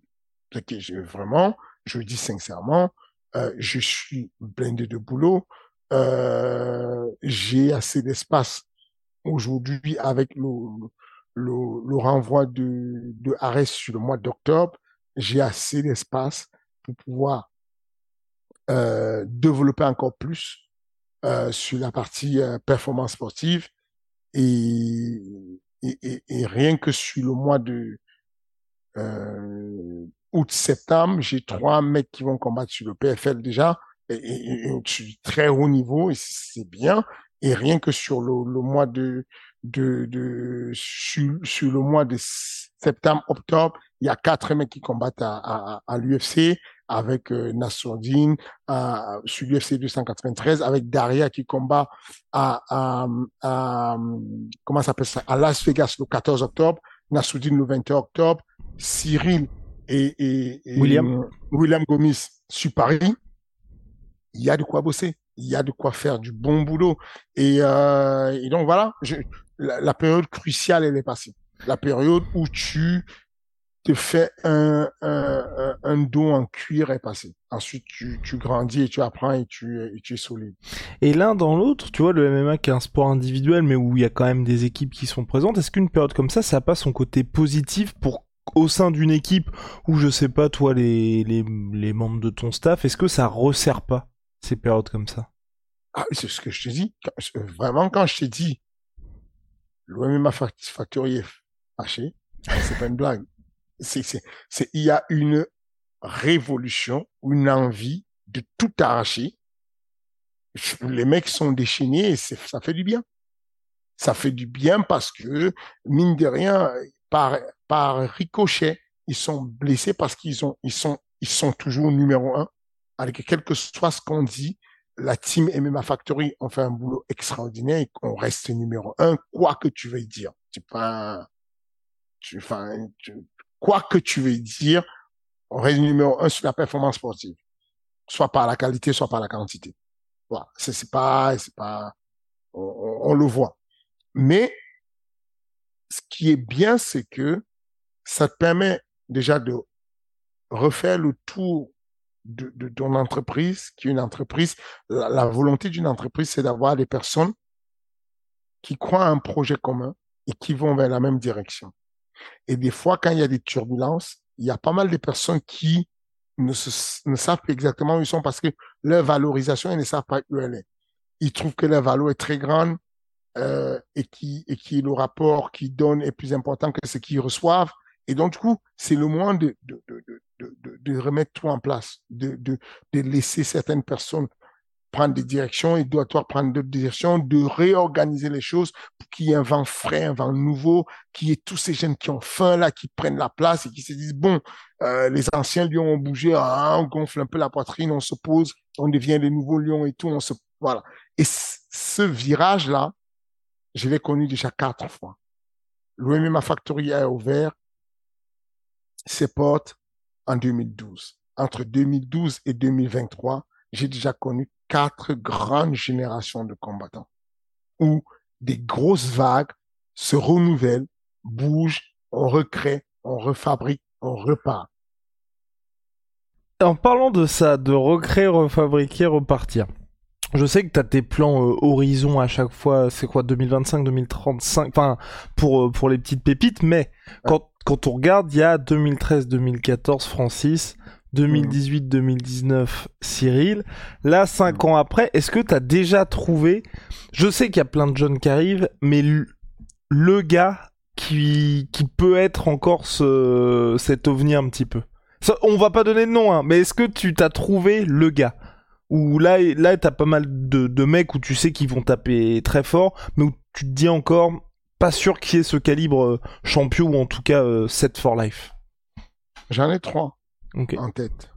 Que j'ai vraiment, je le dis sincèrement, euh, je suis blindé de boulot. Euh, j'ai assez d'espace aujourd'hui avec le, le, le, renvoi de, de Arès sur le mois d'octobre. J'ai assez d'espace pour pouvoir euh, développer encore plus euh, sur la partie euh, performance sportive et, et, et, rien que sur le mois de euh, août-septembre, j'ai trois mecs qui vont combattre sur le PFL déjà, et, et du très haut niveau, et c'est bien. Et rien que sur le, le mois de, de, de sur, sur, le mois de septembre, octobre, il y a quatre mecs qui combattent à, à, à l'UFC avec euh, Nassourdine euh, sur l'UFC 293, avec Daria qui combat à, à, à comment s'appelle ça à Las Vegas le 14 octobre, Nassourdine le 21 octobre, Cyril et, et, et William. William Gomis sur Paris. Il y a de quoi bosser il y a de quoi faire du bon boulot. Et, euh, et donc voilà, je, la, la, période cruciale, elle est passée. La période où tu te fais un, un, un, dos en cuir est passée. Ensuite, tu, tu grandis et tu apprends et tu, et tu es solide. Et l'un dans l'autre, tu vois, le MMA qui est un sport individuel, mais où il y a quand même des équipes qui sont présentes, est-ce qu'une période comme ça, ça n'a pas son côté positif pour au sein d'une équipe où je sais pas toi les, les, les membres de ton staff, est-ce que ça resserre pas ces périodes comme ça? Ah, c'est ce que je te dis. Vraiment, quand je te dis, l'OMMA Factory est fâché, c'est pas une blague. Il y a une révolution, une envie de tout arracher. Les mecs sont déchaînés et ça fait du bien. Ça fait du bien parce que, mine de rien, par, par ricochet, ils sont blessés parce qu'ils ont, ils sont, ils sont toujours numéro un. Avec quel que soit ce qu'on dit, la team MMA Factory ont fait un boulot extraordinaire et qu'on reste numéro un, quoi que tu veuilles dire. C'est pas, tu, enfin, tu, quoi que tu veuilles dire, reste numéro un sur la performance sportive. Soit par la qualité, soit par la quantité. Voilà. C'est, pas, c'est pas, on, le voit. Mais, ce qui est bien, c'est que ça te permet déjà de refaire le tour de, de, ton entreprise, qui est une entreprise, la, la volonté d'une entreprise, c'est d'avoir des personnes qui croient à un projet commun et qui vont vers la même direction. Et des fois, quand il y a des turbulences, il y a pas mal de personnes qui ne, savent pas exactement où ils sont parce que leur valorisation, ils ne savent pas où elle est. Ils trouvent que leur valeur est très grande euh, et qui et qui le rapport qu'ils donnent est plus important que ce qu'ils reçoivent. Et donc, du coup, c'est le moment de, de, de, de, remettre tout en place, de, de laisser certaines personnes prendre des directions et d'autres prendre d'autres directions, de réorganiser les choses pour qu'il y ait un vent frais, un vent nouveau, qu'il y ait tous ces jeunes qui ont faim là, qui prennent la place et qui se disent, bon, euh, les anciens lions ont bougé, ah, on gonfle un peu la poitrine, on se pose, on devient des nouveaux lions et tout, on se... Voilà. Et ce virage-là, je l'ai connu déjà quatre fois. L'OMMA Factory a ouvert ses portes en 2012. Entre 2012 et 2023, j'ai déjà connu quatre grandes générations de combattants où des grosses vagues se renouvellent, bougent, on recrée, on refabrique, on repart. En parlant de ça, de recréer, refabriquer, repartir. Je sais que tu as tes plans euh, horizon à chaque fois, c'est quoi 2025, 2035, enfin pour euh, pour les petites pépites, mais quand quand on regarde, il y a 2013, 2014 Francis, 2018-2019 Cyril. Là, cinq ans après, est-ce que tu as déjà trouvé Je sais qu'il y a plein de jeunes qui arrivent, mais le, gars qui qui peut être encore ce cet ovni un petit peu? Ça, on va pas donner de nom, hein, mais est-ce que tu t'as trouvé le gars? Ou là, là, t'as pas mal de, de mecs où tu sais qu'ils vont taper très fort, mais où tu te dis encore pas sûr qu'il y ait ce calibre euh, champion ou en tout cas euh, set for life? J'en ai trois En tête.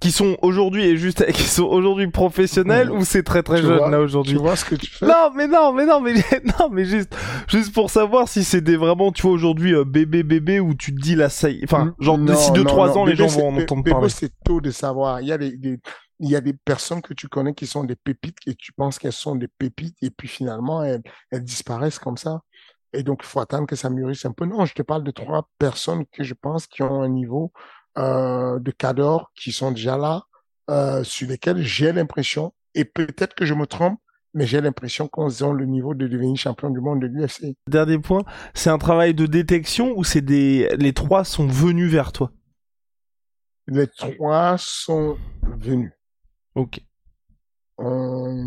Qui sont aujourd'hui et juste qui sont aujourd'hui professionnels Ouais. ou c'est très très Tu jeune vois- là Tu aujourd'hui. vois ce que tu fais? Non mais non mais non mais non mais juste juste pour savoir si c'est des vraiment tu vois aujourd'hui euh, bébé bébé où tu te dis là ça enfin genre d'ici 2 non, 3 non. ans les gens vont en entendre bébé, parler. c'est tôt de savoir. Il y a des, des- il y a des personnes que tu connais qui sont des pépites et tu penses qu'elles sont des pépites et puis finalement elles, elles disparaissent comme ça. Et donc il faut attendre que ça mûrisse un peu. Non, je te parle de trois personnes que je pense qui ont un niveau euh, de cadre qui sont déjà là, euh, sur lesquels j'ai l'impression, et peut-être que je me trompe, mais j'ai l'impression qu'on ont le niveau de devenir champion du monde de l'UFC. Dernier point, c'est un travail de détection ou c'est des les trois sont venus vers toi? Les trois sont venus. OK. Euh,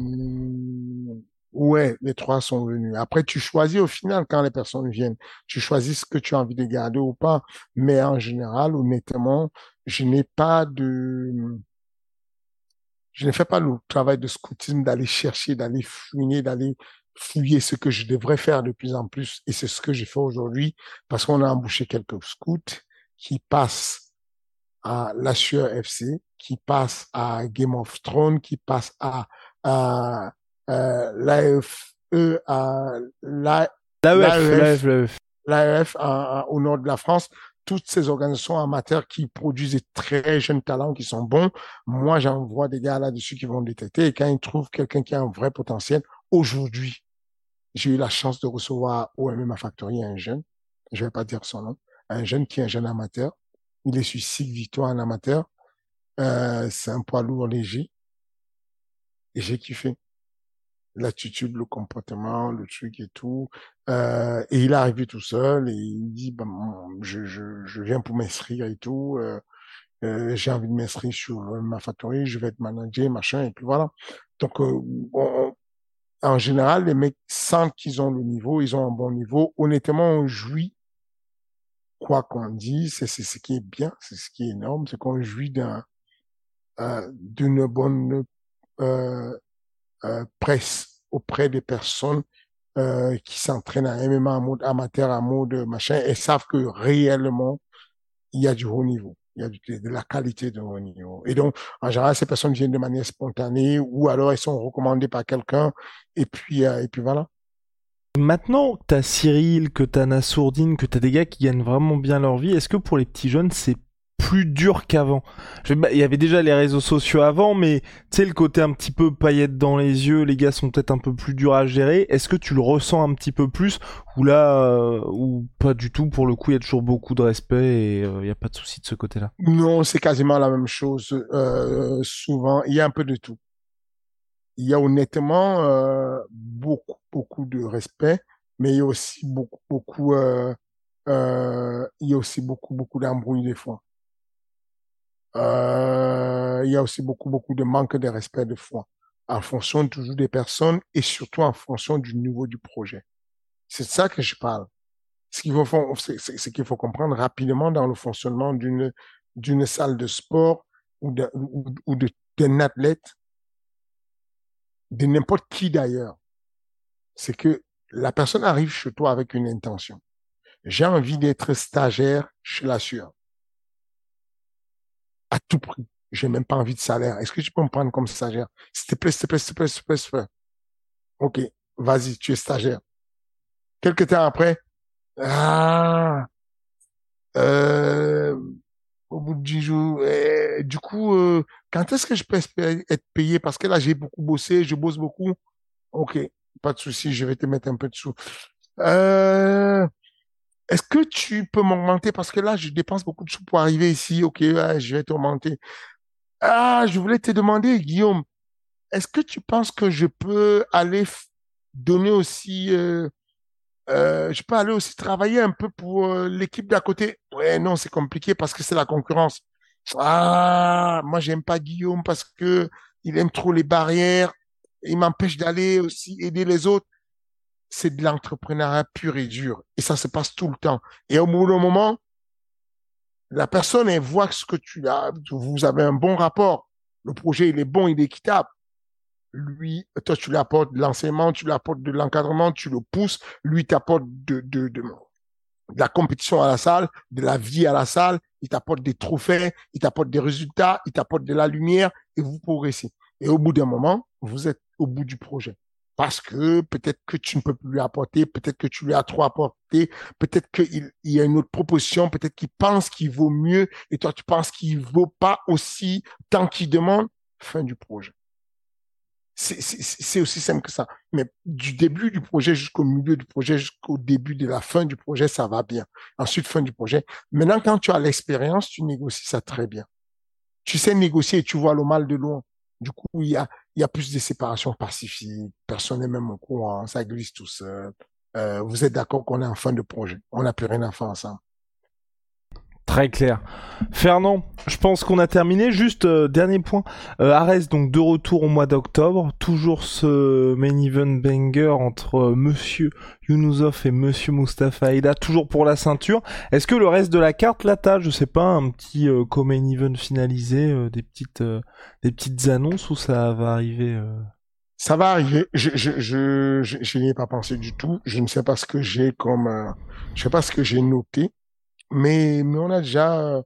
Ouais, les trois sont venus. Après, tu choisis au final quand les personnes viennent. Tu choisis ce que tu as envie de garder ou pas. Mais en général, honnêtement, je n'ai pas de, je ne fais pas le travail de scoutisme d'aller chercher, d'aller fouiner, d'aller fouiller ce que je devrais faire de plus en plus. Et c'est ce que j'ai fait aujourd'hui parce qu'on a embauché quelques scouts qui passent à la FC, qui passent à Game of Thrones, qui passent à, l'AFE, à la, L'AEF, l'AEF, l'AEF au nord de la France, toutes ces organisations amateurs qui produisent des très jeunes talents qui sont bons. Moi, j'envoie des gars là-dessus qui vont détecter et quand ils trouvent quelqu'un qui a un vrai potentiel, aujourd'hui, j'ai eu la chance de recevoir au MMA Factory un jeune, je vais pas dire son nom, un jeune qui est un jeune amateur. Il est sur six victoires en amateur. Euh, c'est un poids lourd léger. Et j'ai kiffé l'attitude, le comportement, le truc et tout. Euh, et il est arrivé tout seul et il dit, ben, je, je, je viens pour m'inscrire et tout. Euh, euh, j'ai envie de m'inscrire sur ma factory, je vais être manager, machin, et puis voilà. Donc, euh, en général, les mecs sentent qu'ils ont le niveau, ils ont un bon niveau. Honnêtement, on jouit, quoi qu'on dise, c'est c'est ce qui est bien, c'est ce qui est énorme, c'est qu'on jouit d'un euh, d'une bonne euh, euh, presse auprès des personnes euh, qui s'entraînent à MMA en mode amateur, en mode machin, et savent que réellement, il y a du haut niveau. Il y a du- de la qualité de haut niveau. Et donc, en général, ces personnes viennent de manière spontanée ou alors elles sont recommandées par quelqu'un et puis, euh, et puis voilà. Maintenant que t'as Cyril, que t'as Nassourdine, que t'as des gars qui gagnent vraiment bien leur vie, est-ce que pour les petits jeunes c'est plus dur qu'avant Il y avait déjà les réseaux sociaux avant, mais tu sais le côté un petit peu paillettes dans les yeux, les gars sont peut-être un peu plus durs à gérer. Est-ce que tu le ressens un petit peu plus ou là euh, ou pas du tout? Pour le coup, il y a toujours beaucoup de respect et il y a pas de souci de ce côté-là. Non, c'est quasiment la même chose. Euh, souvent, il y a un peu de tout. Il y a honnêtement euh, beaucoup, beaucoup de respect, mais il y a aussi beaucoup, beaucoup, euh, euh, il y a aussi beaucoup, beaucoup d'embrouilles des fois. Euh, il y a aussi beaucoup, beaucoup de manque de respect des fois, en fonction toujours des personnes et surtout en fonction du niveau du projet. C'est de ça que je parle. Ce qu'il faut, c'est qu'il faut comprendre rapidement dans le fonctionnement d'une d'une salle de sport ou d'un de- d'un athlète, de n'importe qui d'ailleurs. C'est que la personne arrive chez toi avec une intention. J'ai envie d'être stagiaire chez la sueur. À tout prix. J'ai même pas envie de salaire. Est-ce que tu peux me prendre comme stagiaire? S'il te plaît, s'il te plaît, s'il te plaît, s'il te plaît, s'il te plaît. Ok, vas-y, tu es stagiaire. Quelque temps après, ah, euh, au bout de dix jours, eh, du coup, euh, quand est-ce que je peux être payé? Parce que là, j'ai beaucoup bossé, je bosse beaucoup. Ok, pas de souci, je vais te mettre un peu de sous. Euh, est-ce que tu peux m'augmenter? Parce que là, je dépense beaucoup de sous pour arriver ici. Ok, je vais t'augmenter. Ah, je voulais te demander, Guillaume, est-ce que tu penses que je peux aller donner aussi, euh, euh, je peux aller aussi travailler un peu pour euh, l'équipe d'à côté? Ouais, non, c'est compliqué parce que c'est la concurrence. Ah, moi, j'aime pas Guillaume parce que il aime trop les barrières. Il m'empêche d'aller aussi aider les autres. C'est de l'entrepreneuriat pur et dur. Et ça se passe tout le temps. Et au bout d'un moment, la personne, elle voit ce que tu as, vous avez un bon rapport. Le projet, il est bon, il est équitable. Lui, toi, tu lui apportes de l'enseignement, tu lui apportes de l'encadrement, tu le pousses. Lui t'apporte de la compétition à la salle, de la vie à la salle. Il t'apporte des trophées, il t'apporte des résultats, il t'apporte de la lumière et vous progressez. Et au bout d'un moment, vous êtes au bout du projet. Parce que peut-être que tu ne peux plus lui apporter, peut-être que tu lui as trop apporté, peut-être qu'il il y a une autre proposition, peut-être qu'il pense qu'il vaut mieux et toi tu penses qu'il vaut pas aussi tant qu'il demande. Fin du projet. C'est aussi simple que ça. Mais du début du projet jusqu'au milieu du projet, jusqu'au début de la fin du projet, ça va bien. Ensuite, fin du projet. Maintenant, quand tu as l'expérience, tu négocies ça très bien. Tu sais négocier et tu vois le mal de loin. Du coup, il y a, il y a plus de séparation pacifique. Personne n'est même au courant. Ça glisse tout seul. Euh, vous êtes d'accord qu'on est en fin de projet. On n'a plus rien à faire ensemble? Très clair. Fernand, je pense qu'on a terminé. Juste euh, dernier point. Euh, donc de retour au mois d'octobre. Toujours ce main event banger entre euh, Monsieur Yunusov et Monsieur Mustafa Aida. Toujours pour la ceinture. Est-ce que le reste de la carte là t'as, je sais pas, un petit euh, co-main event finalisé, euh, des petites des petites annonces ou ça va arriver Ça va arriver. Je, je, je, je, je n'y ai pas pensé du tout. Je ne sais pas ce que j'ai comme, je sais pas ce que j'ai noté, mais, mais on a déjà,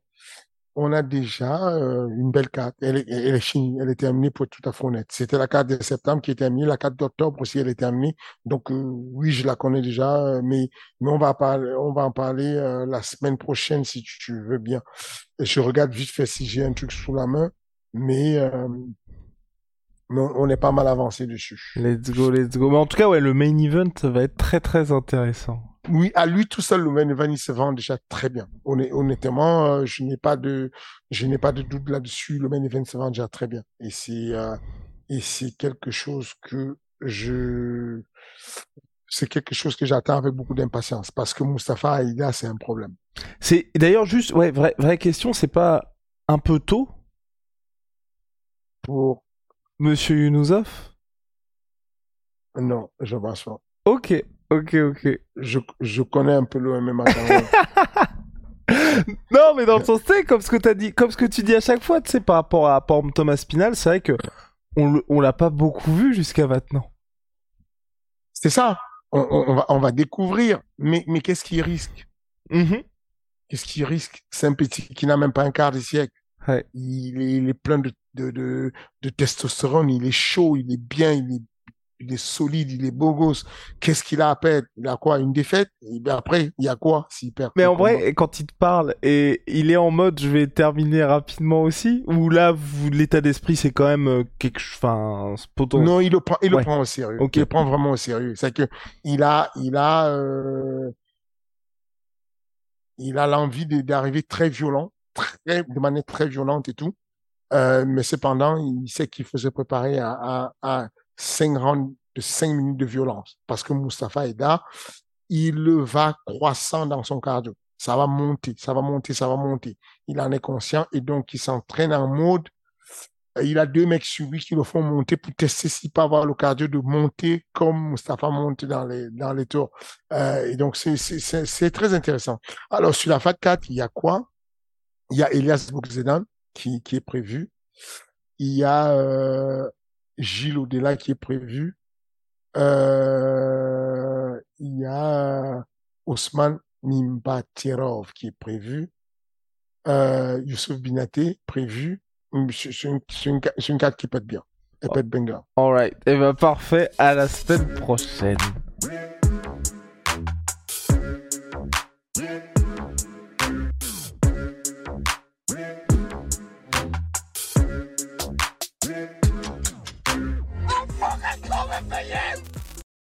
on a déjà euh, une belle carte. Elle est, elle est finie, elle est terminée pour être tout à fait honnête. C'était la carte de septembre qui est terminée, la carte d'octobre aussi, elle est terminée. Donc euh, oui, je la connais déjà, euh, mais mais on va parler, on va en parler euh, la semaine prochaine si tu, veux bien. Je regarde vite fait si j'ai un truc sous la main, mais euh, on est pas mal avancé dessus. Let's go, let's go. Mais en tout cas, ouais, le main event va être très très intéressant. Oui, à lui tout seul, le main event, il se vend déjà très bien. Honn- Honnêtement, euh, je n'ai pas de, je n'ai pas de doute là-dessus. Le main event se vend déjà très bien. Et c'est, euh, et c'est quelque chose que je, c'est quelque chose que j'attends avec beaucoup d'impatience parce que Mustafa Aïda, c'est un problème. C'est d'ailleurs juste, ouais, vraie, vraie question, c'est pas un peu tôt, Pour, Monsieur Yunusov non, je pense pas. Ok, ok, ok. Je, je connais un peu le MMA. Non, mais dans le sens, tu comme ce que t'as dit, comme ce que tu dis à chaque fois, tu sais, par rapport à, par exemple, Thomas Spinal, c'est vrai que on, on l'a pas beaucoup vu jusqu'à maintenant. C'est ça. On, on, on va, on va découvrir. Mais, mais qu'est-ce qu'il risque? Mhm. Qu'est-ce qu'il risque? C'est un petit qui n'a même pas un quart de siècle. Ouais. Il est, il est plein de, de, de, de testostérone, il est chaud, il est bien, il est, il est solide, il est beau gosse. Qu'est-ce qu'il a à perdre? Il a quoi? Une défaite? Et bien après, il y a quoi s'il perd? Mais en vrai, quand il te parle et il est en mode je vais terminer rapidement aussi, ou là, vous, l'état d'esprit, c'est quand même euh, quelque chose, enfin, Non, il le prend, il Ouais. le prend au sérieux. Ok. Il le prend vraiment au sérieux. C'est que il a, il a, euh, il a l'envie d'arriver très violent, très, de manière très violente et tout. Euh, mais cependant, il sait qu'il faut se préparer à, à, à cinq rounds de cinq minutes de violence. Parce que Mustafa Eda, il va croissant dans son cardio. Ça va monter, ça va monter, ça va monter. Il en est conscient et donc il s'entraîne en mode euh, il a deux mecs sur lui qui le font monter pour tester s'il peut avoir le cardio de monter comme Mustafa monte dans les, tours. Euh, et donc, c'est très intéressant. Alors, sur la FAT 4, il y a quoi? Il y a Elias Boukzedan qui, qui est prévu. Il y a euh, Gilles Odela qui est prévu. Euh, il y a Ousmane Nimbatirov qui est prévu. Euh, Youssouf Binaté prévu. Hum, C'est une, carte qui peut être bien. Elle peut être banger. Alright, et ben parfait, à la semaine prochaine.